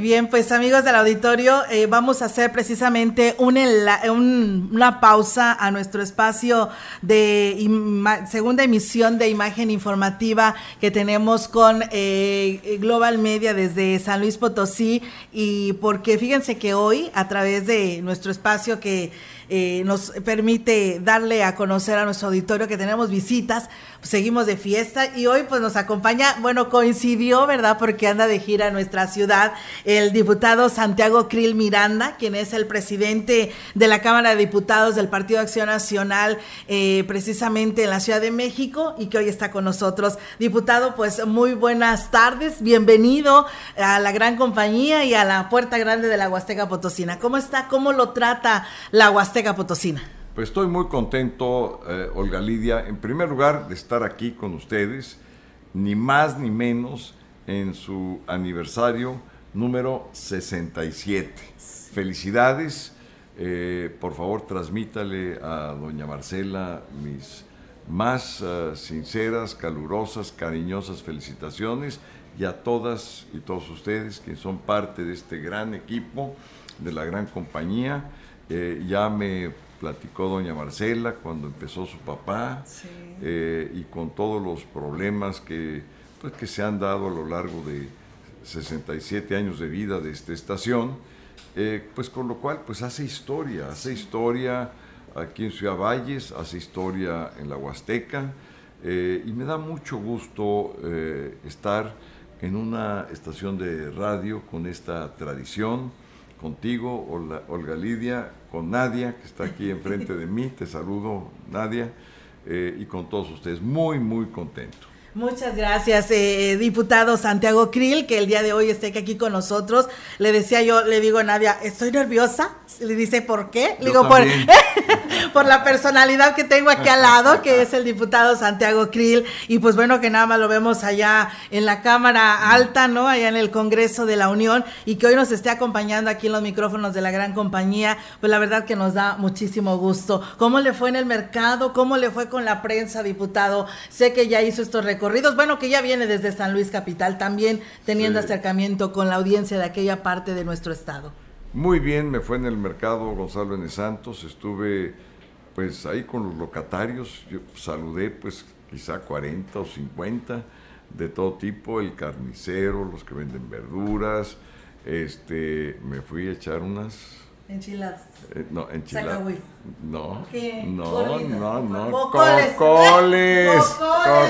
Bien, pues amigos del auditorio, eh, vamos a hacer precisamente una pausa a nuestro espacio de segunda emisión de imagen informativa que tenemos con eh, Global Media desde San Luis Potosí. Y porque fíjense que hoy a través de nuestro espacio que eh, nos permite darle a conocer a nuestro auditorio que tenemos visitas, seguimos de fiesta y hoy pues nos acompaña, bueno, coincidió, ¿verdad? Porque anda de gira en nuestra ciudad el diputado Santiago Krill Miranda, quien es el presidente de la Cámara de Diputados del Partido Acción Nacional, eh, precisamente en la Ciudad de México y que hoy está con nosotros. Diputado, pues muy buenas tardes, bienvenido a la gran compañía y a la puerta grande de la Huasteca Potosina. ¿Cómo está? ¿Cómo lo trata la Huasteca? Potosina. Pues estoy muy contento, eh, Olga Lidia, en primer lugar de estar aquí con ustedes, ni más ni menos en su aniversario número 67. Felicidades, eh, por favor transmítale a doña Marcela mis más eh, sinceras, calurosas, cariñosas felicitaciones y a todas y todos ustedes que son parte de este gran equipo, de la gran compañía. Eh, ya me platicó doña Marcela cuando empezó su papá eh, y con todos los problemas que, pues, que se han dado a lo largo de 67 años de vida de esta estación, eh, pues con lo cual pues hace historia, hace historia aquí en Ciudad Valles, hace historia en la Huasteca y me da mucho gusto estar en una estación de radio con esta tradición contigo, Olga Lidia, con Nadia, que está aquí enfrente de mí. Te saludo, Nadia, eh, y con todos ustedes. Muy, muy contento. Muchas gracias, eh, diputado Santiago Krill, que el día de hoy esté aquí con nosotros. Le decía yo, le digo a Nadia, estoy nerviosa. Le dice, ¿por qué? Le digo, por, por, la personalidad que tengo aquí al lado, que es el diputado Santiago Krill. Y pues bueno, que nada más lo vemos allá en la Cámara Alta, ¿no? Allá en el Congreso de la Unión. Y que hoy nos esté acompañando aquí en los micrófonos de la gran compañía. Pues la verdad que nos da muchísimo gusto. ¿Cómo le fue en el mercado? ¿Cómo le fue con la prensa, diputado? Sé que ya hizo estos recorridos bueno, que ya viene desde San Luis Capital, también teniendo acercamiento con la audiencia de aquella parte de nuestro estado. Muy bien, me fue en el mercado Gonzalo N. Santos, estuve pues ahí con los locatarios, yo saludé pues quizá 40 o 50 de todo tipo, el carnicero, los que venden verduras, este, me fui a echar unas Enchiladas. Eh, no, enchiladas. No, ¿Qué? no, no, no. Cocoles. Cocoles.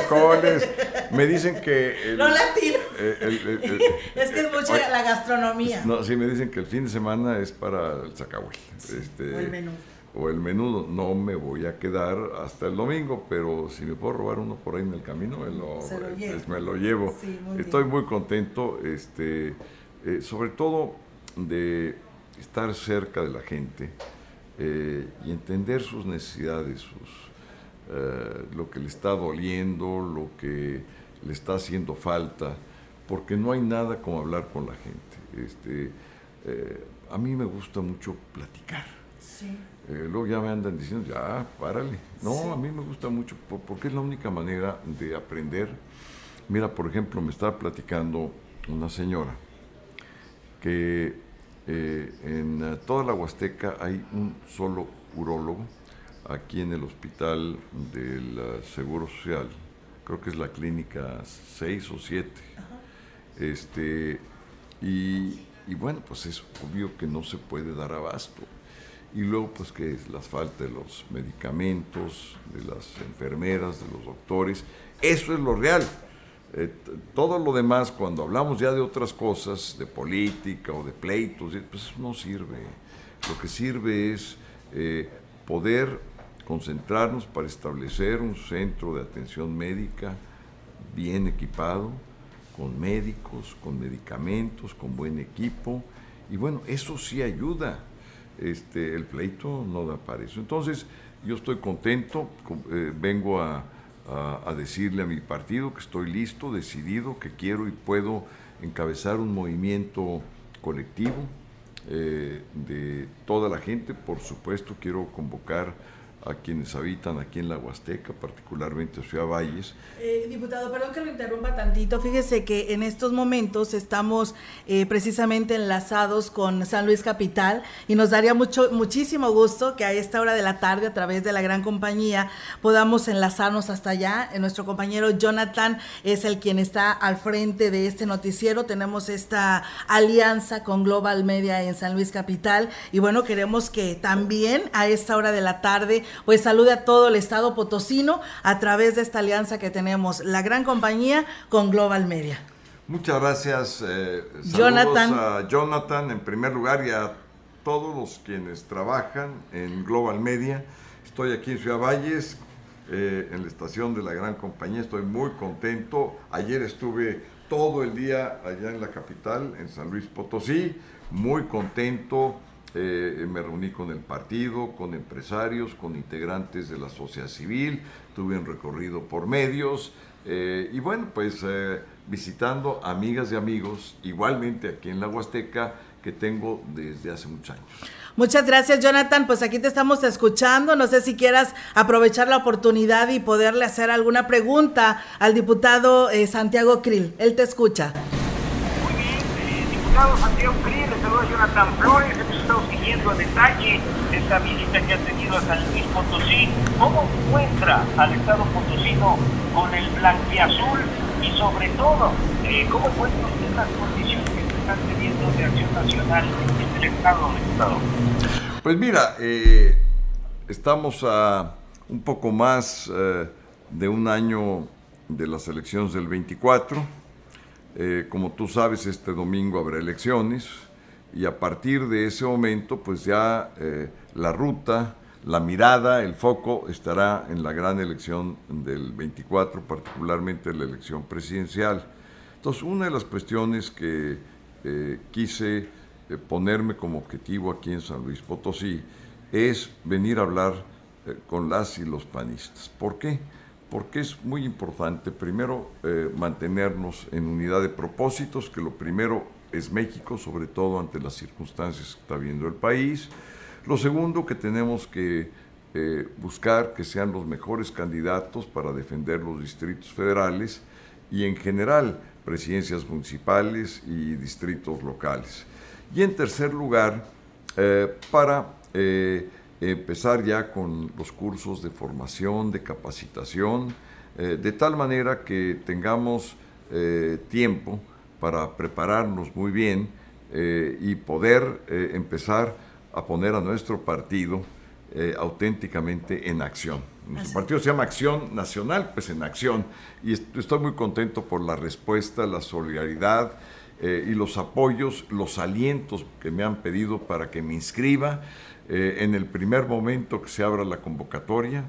Cocoles. Me dicen que. El, no latino. es que es mucha la gastronomía. No, sí, me dicen que el fin de semana es para el zacahuil. Este, o el menudo. O el menudo. No me voy a quedar hasta el domingo, pero si me puedo robar uno por ahí en el camino, me lo, me lo llevo. Estoy muy contento, este, eh, sobre todo de estar cerca de la gente eh, y entender sus necesidades, sus, eh, lo que le está doliendo, lo que le está haciendo falta, porque no hay nada como hablar con la gente. Este, eh, a mí me gusta mucho platicar. luego ya me andan diciendo, ya, párale. No, a mí me gusta mucho porque es la única manera de aprender. Mira, por ejemplo, me estaba platicando una señora que eh, en eh, toda la Huasteca hay un solo urólogo aquí en el hospital del eh, Seguro Social. Creo que es la clínica 6 o 7. Este, y, bueno, pues es obvio que no se puede dar abasto. Y luego, pues que es la falta de los medicamentos, de las enfermeras, de los doctores. Eso es lo real. Eh, todo lo demás, cuando hablamos ya de otras cosas, de política o de pleitos, pues no sirve. Lo que sirve es eh, poder concentrarnos para establecer un centro de atención médica bien equipado, con médicos, con medicamentos, con buen equipo. Y bueno, eso sí ayuda. Este, el pleito no da para eso. Entonces, yo estoy contento, eh, vengo a a, decirle a mi partido que estoy listo, decidido, que quiero y puedo encabezar un movimiento colectivo eh, de toda la gente. Por supuesto, quiero convocar a quienes habitan aquí en la Huasteca, particularmente Ciudad Valles. Eh, diputado, perdón que lo interrumpa tantito. Fíjese que en estos momentos estamos eh, precisamente enlazados con San Luis Capital y nos daría mucho, muchísimo gusto que a esta hora de la tarde, a través de la gran compañía, podamos enlazarnos hasta allá. Eh, nuestro compañero Jonathan es el quien está al frente de este noticiero. Tenemos esta alianza con Global Media en San Luis Capital y bueno, queremos que también a esta hora de la tarde pues salude a todo el estado potosino a través de esta alianza que tenemos, la gran compañía con Global Media. Muchas gracias, eh, Jonathan. a Jonathan en primer lugar y a todos los quienes trabajan en Global Media. Estoy aquí en Ciudad Valles, eh, en la estación de la gran compañía, estoy muy contento. Ayer estuve todo el día allá en la capital, en San Luis Potosí, muy contento eh, me reuní con el partido, con empresarios, con integrantes de la sociedad civil, tuve un recorrido por medios eh, y bueno, pues eh, visitando amigas y amigos, igualmente aquí en la Huasteca, que tengo desde hace muchos años. Muchas gracias, Jonathan. Pues aquí te estamos escuchando. No sé si quieras aprovechar la oportunidad y poderle hacer alguna pregunta al diputado Santiago Krill. Él te escucha. Diputado Santiago Krill, le saluda Jonathan Flores estado siguiendo a detalle esta visita que ha tenido a San Luis Potosí. ¿Cómo encuentra al Estado potosino con el blanquiazul y sobre todo, eh, cómo encuentra usted las condiciones que se están teniendo de acción nacional en el Estado del Estado? Pues mira, eh, estamos a un poco más eh, de un año de las elecciones del 24. Como tú sabes, este domingo habrá elecciones y a partir de ese momento pues ya eh, la ruta, la mirada, el foco estará en la gran elección del 24, particularmente la elección presidencial. Entonces, una de las cuestiones que eh, quise eh, ponerme como objetivo aquí en San Luis Potosí es venir a hablar con las y los panistas. ¿Por qué? Porque es muy importante, primero, mantenernos en unidad de propósitos, que lo primero es México, sobre todo ante las circunstancias que está viendo el país. Lo segundo, que tenemos que eh, buscar que sean los mejores candidatos para defender los distritos federales y en general presidencias municipales y distritos locales. Y en tercer lugar, eh, para eh, empezar ya con los cursos de formación, de capacitación, de tal manera que tengamos tiempo para prepararnos muy bien eh, y poder eh, empezar a poner a nuestro partido eh, auténticamente en acción. Nuestro partido se llama Acción Nacional, pues en acción. Y estoy muy contento por la respuesta, la solidaridad y los apoyos, los alientos que me han pedido para que me inscriba en el primer momento que se abra la convocatoria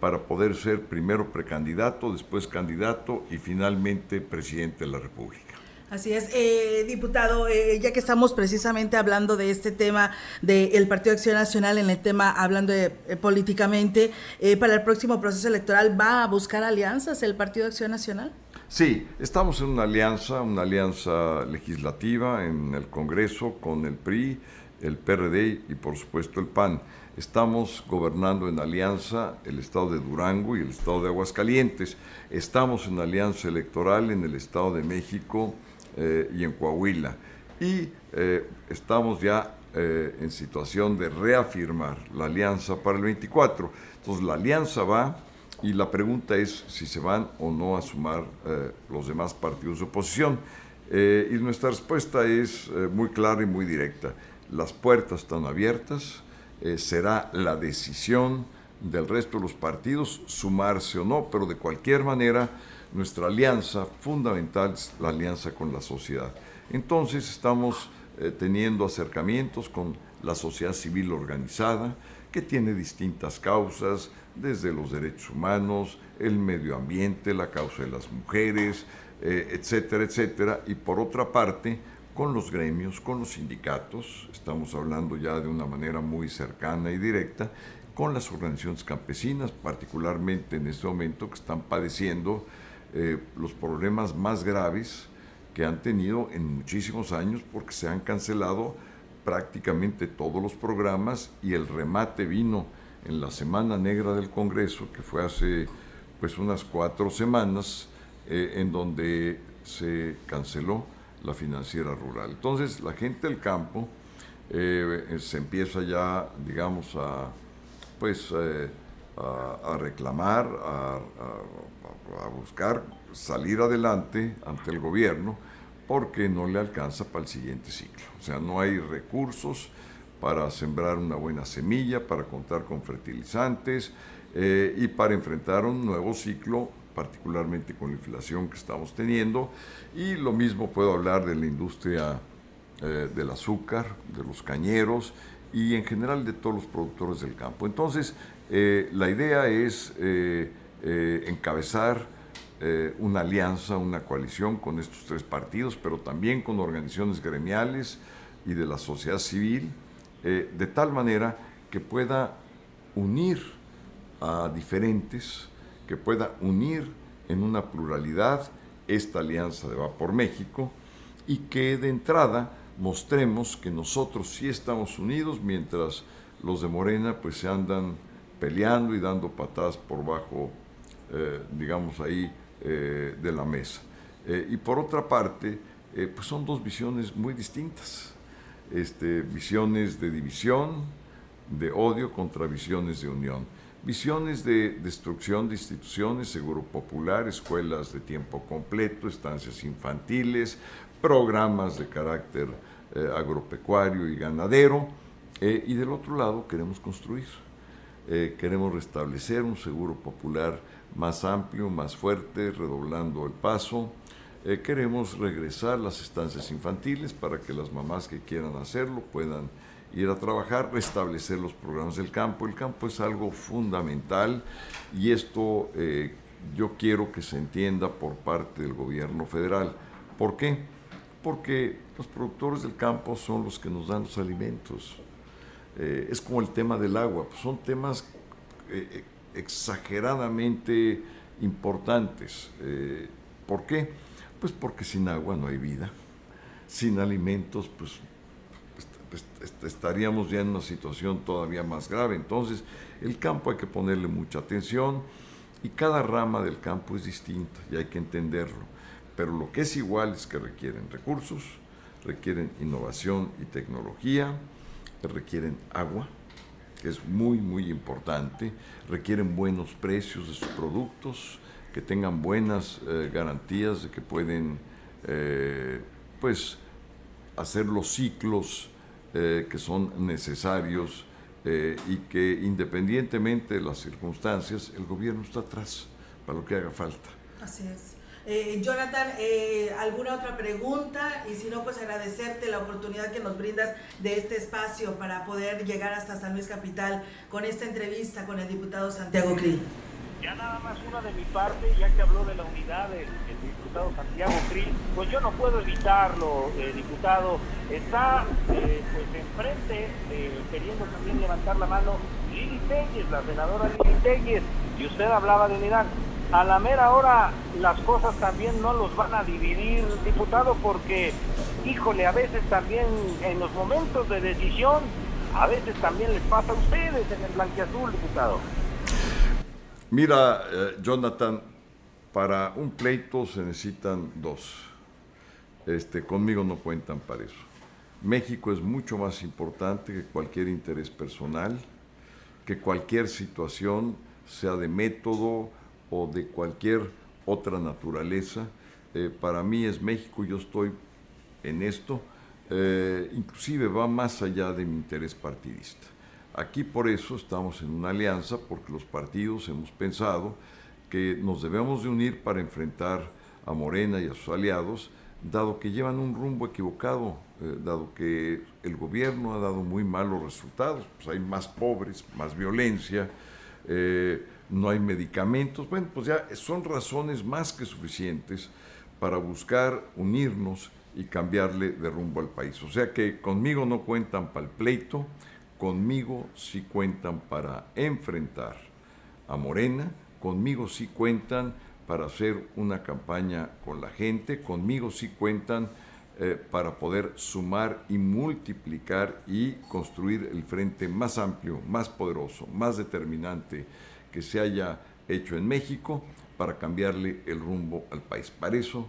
para poder ser primero precandidato, después candidato y finalmente presidente de la República. Así es, eh, diputado, eh, ya que estamos precisamente hablando de este tema del Partido Acción Nacional, en el tema hablando de, eh, políticamente, para el próximo proceso electoral, ¿va a buscar alianzas el Partido Acción Nacional? Sí, estamos en una alianza, una alianza legislativa en el Congreso con el PRI, el PRD y por supuesto el PAN. Estamos gobernando en alianza el estado de Durango y el estado de Aguascalientes. Estamos en alianza electoral en el estado de México eh, y en Coahuila. Y eh, estamos ya eh, en situación de reafirmar la alianza para el 24. Entonces la alianza va y la pregunta es si se van o no a sumar los demás partidos de oposición. y nuestra respuesta es muy clara y muy directa. Las puertas están abiertas, será la decisión del resto de los partidos sumarse o no, pero de cualquier manera nuestra alianza fundamental es la alianza con la sociedad. Entonces estamos eh, teniendo acercamientos con la sociedad civil organizada, que tiene distintas causas, desde los derechos humanos, el medio ambiente, la causa de las mujeres, eh, etcétera, etcétera. Y por otra parte, con los gremios, con los sindicatos, estamos hablando ya de una manera muy cercana y directa, con las organizaciones campesinas, particularmente en este momento que están padeciendo eh, los problemas más graves que han tenido en muchísimos años porque se han cancelado prácticamente todos los programas y el remate vino en la Semana Negra del Congreso, que fue hace pues unas cuatro semanas, eh, en donde se canceló la financiera rural. Entonces la gente del campo eh, se empieza ya, digamos, a pues eh, a, reclamar, a, buscar salir adelante ante el gobierno porque no le alcanza para el siguiente ciclo. O sea, no hay recursos para sembrar una buena semilla, para contar con fertilizantes eh, y para enfrentar un nuevo ciclo, particularmente con la inflación que estamos teniendo. Y lo mismo puedo hablar de la industria eh, del azúcar, de los cañeros y en general de todos los productores del campo. Entonces, eh, la idea es encabezar una alianza, una coalición con estos tres partidos, pero también con organizaciones gremiales y de la sociedad civil, eh, de tal manera que pueda unir a diferentes, que pueda unir en una pluralidad esta alianza de Va por México y que de entrada mostremos que nosotros sí estamos unidos mientras los de Morena pues se andan peleando y dando patadas por bajo, eh, digamos ahí, eh, de la mesa. y por otra parte, pues son dos visiones muy distintas este, visiones de división, de odio contra visiones de unión. Visiones de destrucción de instituciones, seguro popular, escuelas de tiempo completo, estancias infantiles, programas de carácter eh, agropecuario y ganadero. Eh, y del otro lado queremos construir. Eh, queremos restablecer un seguro popular más amplio, más fuerte, redoblando el paso, queremos regresar las estancias infantiles para que las mamás que quieran hacerlo puedan ir a trabajar, restablecer los programas del campo. El campo es algo fundamental y esto eh, yo quiero que se entienda por parte del gobierno federal. ¿Por qué? Porque los productores del campo son los que nos dan los alimentos. Eh, es como el tema del agua, pues son temas exageradamente importantes. ¿Por qué? Pues porque sin agua no hay vida, sin alimentos, pues estaríamos ya en una situación todavía más grave. Entonces, el campo hay que ponerle mucha atención y cada rama del campo es distinta y hay que entenderlo. Pero lo que es igual es que requieren recursos, requieren innovación y tecnología, requieren agua, que es muy, muy importante, requieren buenos precios de sus productos, que tengan buenas eh, garantías de que pueden eh, pues hacer los ciclos eh, que son necesarios y que independientemente de las circunstancias, el gobierno está atrás para lo que haga falta. Así es. Jonathan, ¿alguna otra pregunta? Y si no, pues agradecerte la oportunidad que nos brindas de este espacio para poder llegar hasta San Luis Capital con esta entrevista con el diputado Santiago Krill. Ya nada más una de mi parte, ya que habló de la unidad del, diputado Santiago Krill, pues yo no puedo evitarlo, eh, diputado. Está eh, pues enfrente, eh, queriendo también levantar la mano, Lili Telles, la senadora Lili Telles, y usted hablaba de unidad. A la mera hora las cosas también no los van a dividir, diputado, porque, híjole, a veces también en los momentos de decisión, a veces también les pasa a ustedes en el blanqueazul, diputado. Mira, eh, Jonathan, para un pleito se necesitan dos. Este, conmigo no cuentan para eso. México es mucho más importante que cualquier interés personal, que cualquier situación, sea de método o de cualquier otra naturaleza. Eh, para mí es México, yo estoy en esto, eh, inclusive va más allá de mi interés partidista. Aquí por eso estamos en una alianza, porque los partidos hemos pensado que nos debemos de unir para enfrentar a Morena y a sus aliados, dado que llevan un rumbo equivocado, eh, dado que el gobierno ha dado muy malos resultados, pues hay más pobres, más violencia, eh, no hay medicamentos, bueno, pues ya son razones más que suficientes para buscar unirnos y cambiarle de rumbo al país. O sea que conmigo no cuentan para el pleito, conmigo sí cuentan para enfrentar a Morena, conmigo sí cuentan para hacer una campaña con la gente, conmigo sí cuentan eh, para poder sumar y multiplicar y construir el frente más amplio, más poderoso, más determinante que se haya hecho en México para cambiarle el rumbo al país. Para eso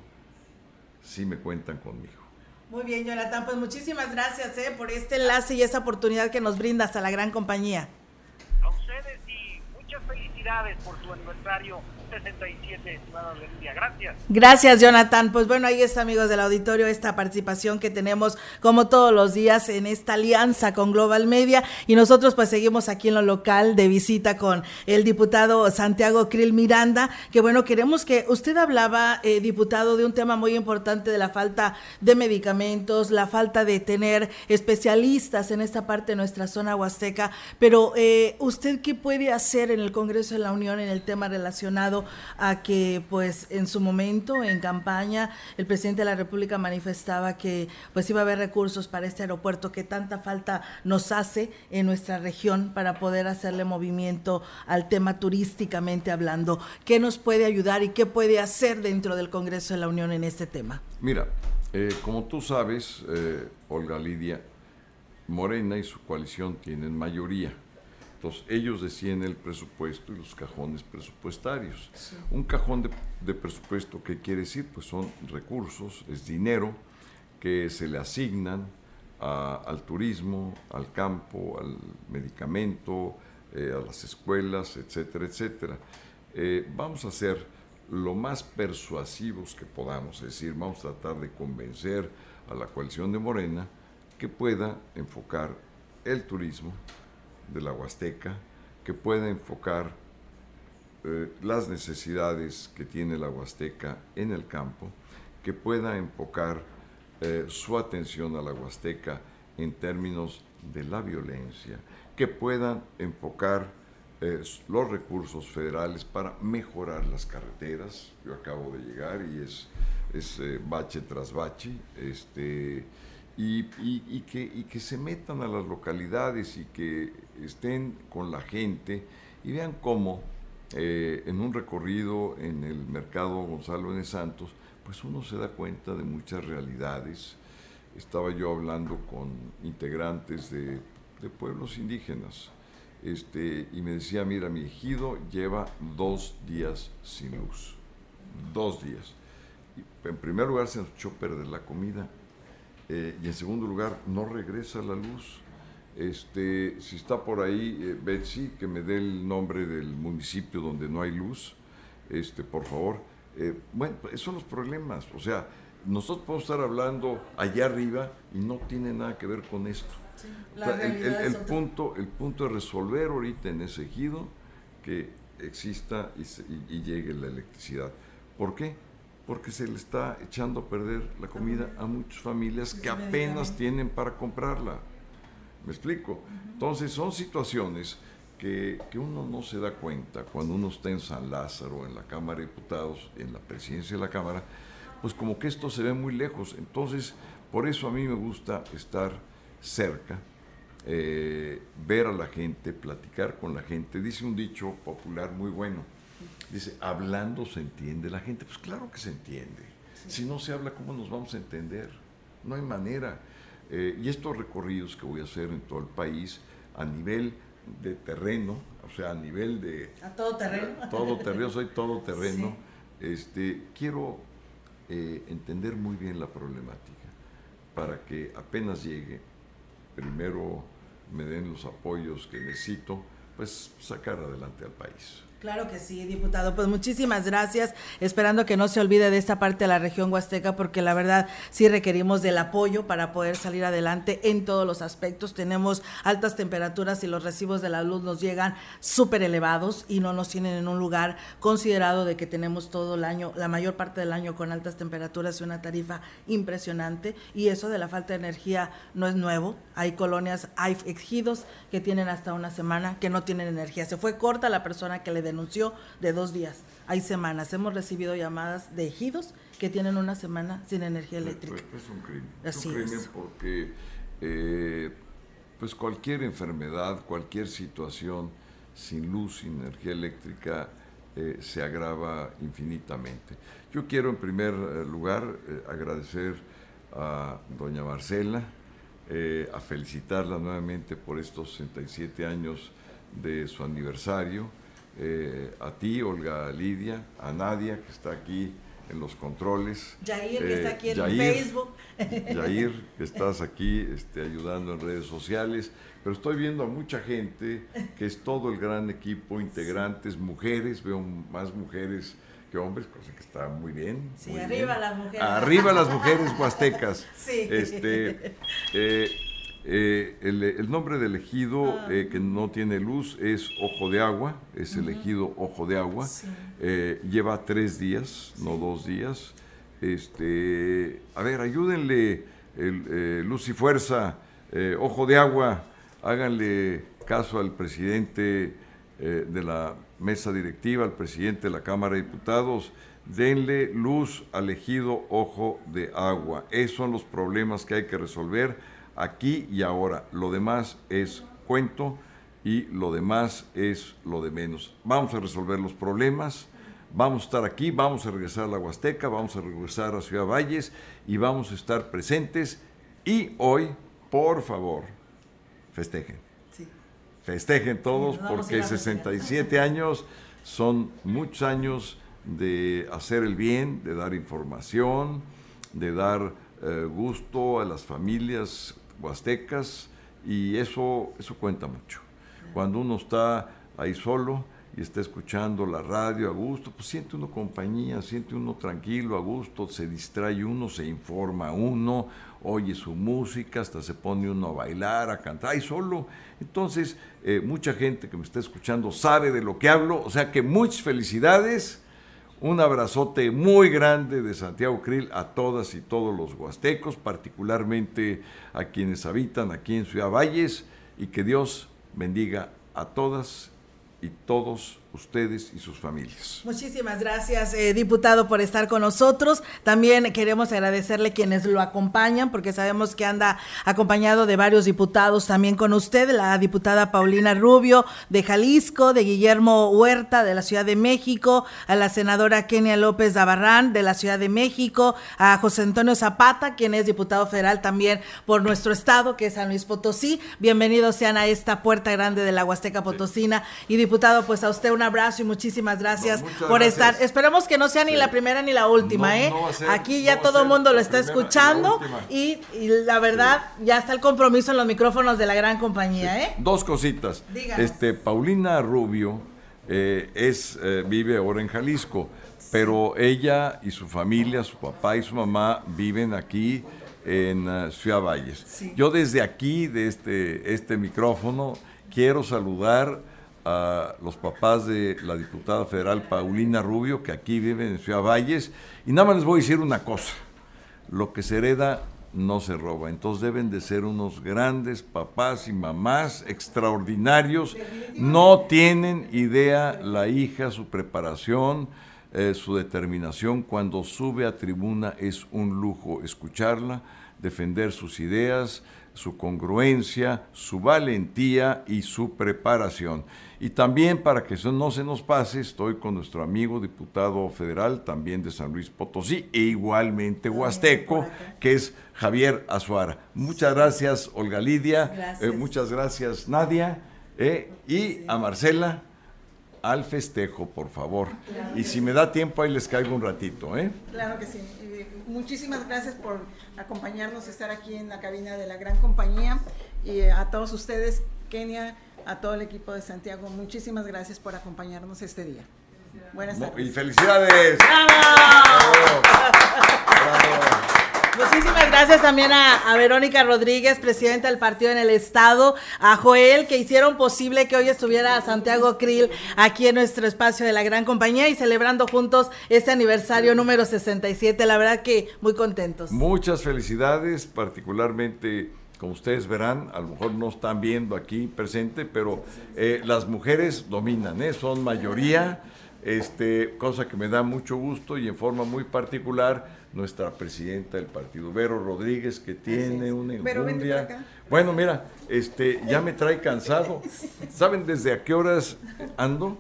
sí me cuentan conmigo. Muy bien, Jonathan, pues muchísimas gracias eh, por este enlace y esa oportunidad que nos brindas a la gran compañía. A ustedes y muchas felicidades por su aniversario 67, Gracias. Gracias, Jonathan. Pues bueno, ahí está, amigos del auditorio, esta participación que tenemos como todos los días en esta alianza con Global Media. Y nosotros pues seguimos aquí en lo local de visita con el diputado Santiago Krill Miranda, que bueno, queremos que usted hablaba, eh, diputado, de un tema muy importante de la falta de medicamentos, la falta de tener especialistas en esta parte de nuestra zona huasteca. Pero eh, usted qué puede hacer en el Congreso de la Unión en el tema relacionado a que pues en su momento en campaña el presidente de la República manifestaba que pues iba a haber recursos para este aeropuerto que tanta falta nos hace en nuestra región para poder hacerle movimiento al tema turísticamente hablando. ¿Qué nos puede ayudar y qué puede hacer dentro del Congreso de la Unión en este tema? Mira, eh, como tú sabes, eh, Olga Lidia, Morena y su coalición tienen mayoría ellos deciden el presupuesto y los cajones presupuestarios. Un cajón de, presupuesto, ¿qué quiere decir? Pues son recursos, es dinero que se le asignan al turismo, al campo, al medicamento, eh, a las escuelas, etcétera, etcétera. Eh, vamos a ser lo más persuasivos que podamos, es decir, vamos a tratar de convencer a la coalición de Morena que pueda enfocar el turismo, de la Huasteca que pueda enfocar eh, las necesidades que tiene la Huasteca en el campo, que pueda enfocar eh, su atención a la Huasteca en términos de la violencia, que puedan enfocar eh, los recursos federales para mejorar las carreteras. Yo acabo de llegar y es, es bache tras bache. Este, y, que, se metan a las localidades y que estén con la gente y vean cómo eh, en un recorrido en el mercado Gonzalo N. Santos, pues uno se da cuenta de muchas realidades. Estaba yo hablando con integrantes de, pueblos indígenas este, y me decía, mira, mi ejido lleva dos días sin luz, dos días. en primer lugar se nos echó perder la comida eh, y en segundo lugar, no regresa la luz. Este, si está por ahí eh, Betsy, que me dé el nombre del municipio donde no hay luz, este, por favor. Eh, bueno, esos son los problemas. O sea, nosotros podemos estar hablando allá arriba y no tiene nada que ver con esto. el, punto, el punto es resolver ahorita en ese ejido que exista y llegue la electricidad. ¿Por qué? Porque se le está echando a perder la comida a muchas familias que apenas tienen para comprarla. ¿Me explico? Entonces son situaciones que, uno no se da cuenta cuando uno está en San Lázaro, en la Cámara de Diputados, en la presidencia de la Cámara, pues como que esto se ve muy lejos. Entonces, por eso a mí me gusta estar cerca, eh, ver a la gente, platicar con la gente. Dice un dicho popular muy bueno, Dice, hablando se entiende la gente. Pues claro que se entiende. Si no se habla, ¿cómo nos vamos a entender? No hay manera. Eh, y estos recorridos que voy a hacer en todo el país, a nivel de terreno, o sea, a nivel de... A todo terreno. todo terreno, soy todo terreno. Este, quiero eh, entender muy bien la problemática para que apenas llegue, primero me den los apoyos que necesito, pues sacar adelante al país. Claro que sí, diputado. Pues muchísimas gracias. Esperando que no se olvide de esta parte de la región huasteca, porque la verdad sí requerimos del apoyo para poder salir adelante en todos los aspectos. Tenemos altas temperaturas y los recibos de la luz nos llegan súper elevados y no nos tienen en un lugar considerado de que tenemos todo el año, la mayor parte del año con altas temperaturas y una tarifa impresionante. Y eso de la falta de energía no es nuevo. Hay colonias, hay ejidos que tienen hasta una semana que no tienen energía. Se fue corta la persona que le denunció de dos días. Hay semanas. Hemos recibido llamadas de ejidos que tienen una semana sin energía eléctrica. es un crimen. es un crimen porque eh, pues cualquier enfermedad, cualquier situación sin luz, sin energía eléctrica, eh, se agrava infinitamente. Yo quiero en primer eh, lugar agradecer a doña Marcela, eh, a felicitarla nuevamente por estos 67 años de su aniversario, eh, a ti, Olga Lidia, a Nadia, que está aquí en los controles. Jair, que está aquí en Facebook. Jair, que estás aquí este, ayudando en redes sociales. Pero estoy viendo a mucha gente, que es todo el gran equipo, integrantes, mujeres, veo más mujeres que hombres, cosa que está muy bien. Sí, arriba las mujeres. Arriba las mujeres huastecas. Sí. Este, eh, eh, el, nombre del ejido ah. eh, que no tiene luz es Ojo de Agua, es el ejido Ojo de Agua. lleva tres días, no dos días. Este, a ver, ayúdenle, Luz y Fuerza, Ojo de Agua, háganle caso al presidente de la mesa directiva, al presidente de la Cámara de Diputados, denle luz al ejido Ojo de Agua. Esos son los problemas que hay que resolver aquí y ahora. Lo demás es cuento y lo demás es lo de menos. Vamos a resolver los problemas, vamos a estar aquí, vamos a regresar a la Huasteca, vamos a regresar a Ciudad Valles y vamos a estar presentes. Y hoy, por favor, festejen festejen todos porque 67 años son muchos años de hacer el bien, de dar información, de dar eh, gusto a las familias huastecas y eso, eso cuenta mucho. Cuando uno está ahí solo y está escuchando la radio a gusto, pues siente uno compañía, siente uno tranquilo, a gusto, se distrae uno, se informa uno, oye su música, hasta se pone uno a bailar, a cantar, ahí solo. Entonces, eh, mucha gente que me está escuchando sabe de lo que hablo, o sea que muchas felicidades, un abrazote muy grande de Santiago Krill a todas y todos los huastecos, particularmente a quienes habitan aquí en Ciudad Valles, y que Dios bendiga a todas y todos ustedes y sus familias. Muchísimas gracias, eh, diputado, por estar con nosotros. También queremos agradecerle quienes lo acompañan, porque sabemos que anda acompañado de varios diputados también con usted, la diputada Paulina Rubio de Jalisco, de Guillermo Huerta de la Ciudad de México, a la senadora Kenia López Dabarrán de la Ciudad de México, a José Antonio Zapata, quien es diputado federal también por nuestro estado, que es San Luis Potosí. Bienvenidos sean a esta puerta grande de la Huasteca Potosina. Y diputado, pues a usted una abrazo y muchísimas gracias por estar. Esperemos que no sea ni la primera ni la última, ¿eh? Aquí ya todo el mundo lo está escuchando y, la verdad ya está el compromiso en los micrófonos de la gran compañía, ¿eh? Dos cositas. Este, Paulina Rubio eh, es, eh, vive ahora en Jalisco, pero ella y su familia, su papá y su mamá viven aquí en uh, Ciudad Valles. Yo desde aquí, de este, este micrófono, quiero saludar a los papás de la diputada federal Paulina Rubio, que aquí viven en Ciudad Valles. Y nada más les voy a decir una cosa, lo que se hereda no se roba. Entonces deben de ser unos grandes papás y mamás extraordinarios. No tienen idea la hija, su preparación, eh, su determinación. Cuando sube a tribuna es un lujo escucharla, defender sus ideas, su congruencia, su valentía y su preparación. Y también para que eso no se nos pase, estoy con nuestro amigo diputado federal también de San Luis Potosí e igualmente huasteco, que es Javier Azuara. Muchas gracias, Olga Lidia. Eh, muchas gracias, Nadia. Eh, y a Marcela, al festejo, por favor. Y si me da tiempo, ahí les caigo un ratito. ¿eh? Claro que sí. Muchísimas gracias por acompañarnos, estar aquí en la cabina de la gran compañía. Y a todos ustedes, Kenia a todo el equipo de Santiago. Muchísimas gracias por acompañarnos este día. Buenas tardes. Y felicidades. Muchísimas gracias también a, Verónica Rodríguez, presidenta del partido en el Estado, a Joel, que hicieron posible que hoy estuviera Santiago Krill aquí en nuestro espacio de la gran compañía y celebrando juntos este aniversario número 67. La verdad que muy contentos. Muchas felicidades, particularmente como ustedes verán, a lo mejor no están viendo aquí presente, pero eh, las mujeres dominan, ¿eh? son mayoría, este, cosa que me da mucho gusto y en forma muy particular nuestra presidenta del partido, Vero Rodríguez, que tiene una enjundia. Bueno, mira, este, ya me trae cansado. ¿Saben desde a qué horas ando?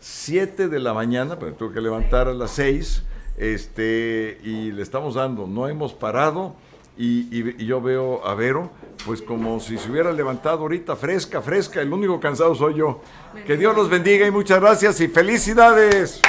Siete de la mañana, pero tengo que levantar a las seis este, y le estamos dando, no hemos parado. Y, yo veo a Vero, pues como si se hubiera levantado ahorita fresca, fresca, el único cansado soy yo. Que Dios los bendiga y muchas gracias y felicidades.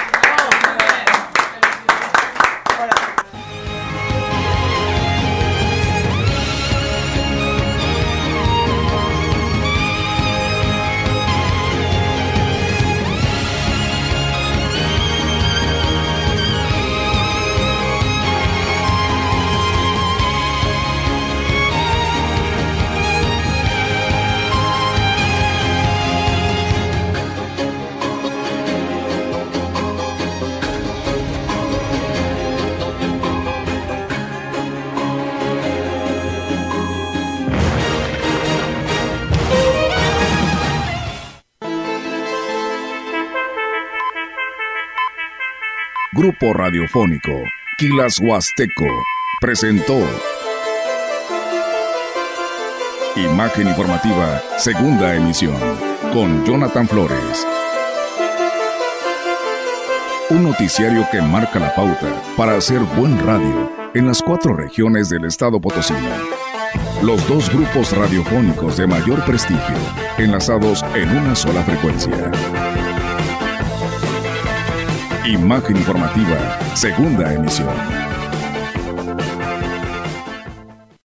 Grupo Radiofónico Quilas Huasteco presentó Imagen Informativa, segunda emisión, con Jonathan Flores. Un noticiario que marca la pauta para hacer buen radio en las cuatro regiones del estado Potosí. Los dos grupos radiofónicos de mayor prestigio, enlazados en una sola frecuencia. Imagen informativa, segunda emisión.